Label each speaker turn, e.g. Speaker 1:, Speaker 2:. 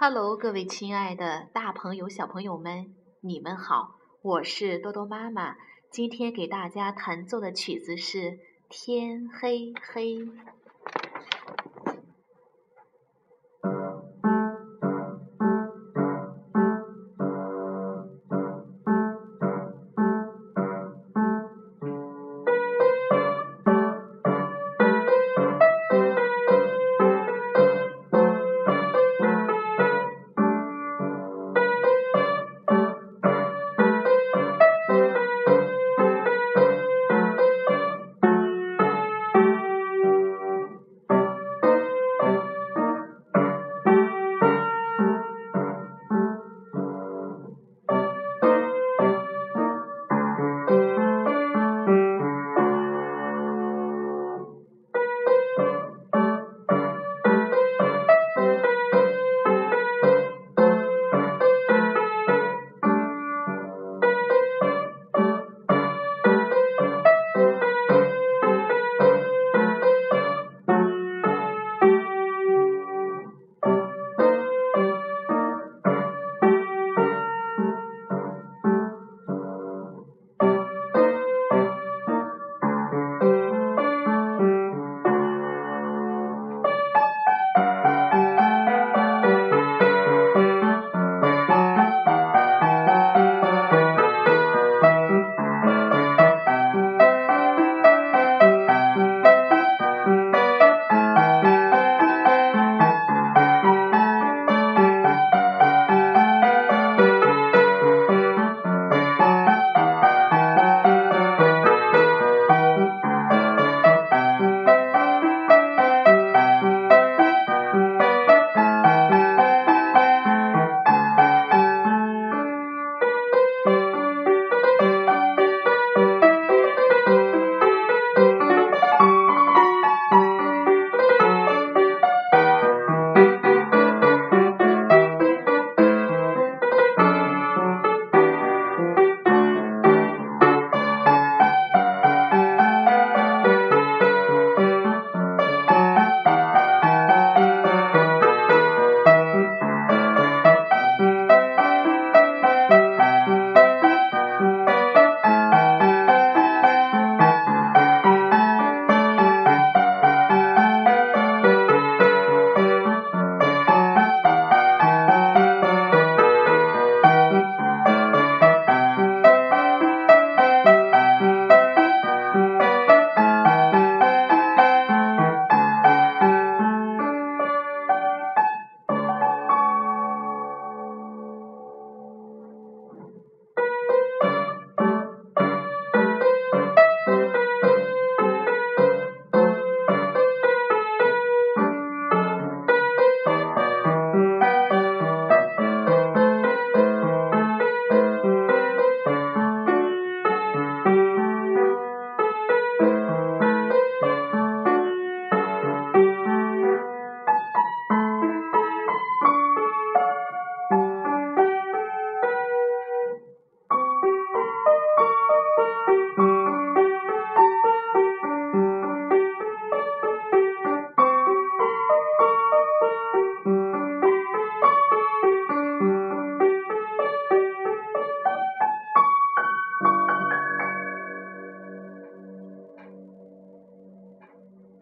Speaker 1: Hello，各位亲爱的大朋友、小朋友们，你们好，我是多多妈妈。今天给大家弹奏的曲子是《天黑黑》。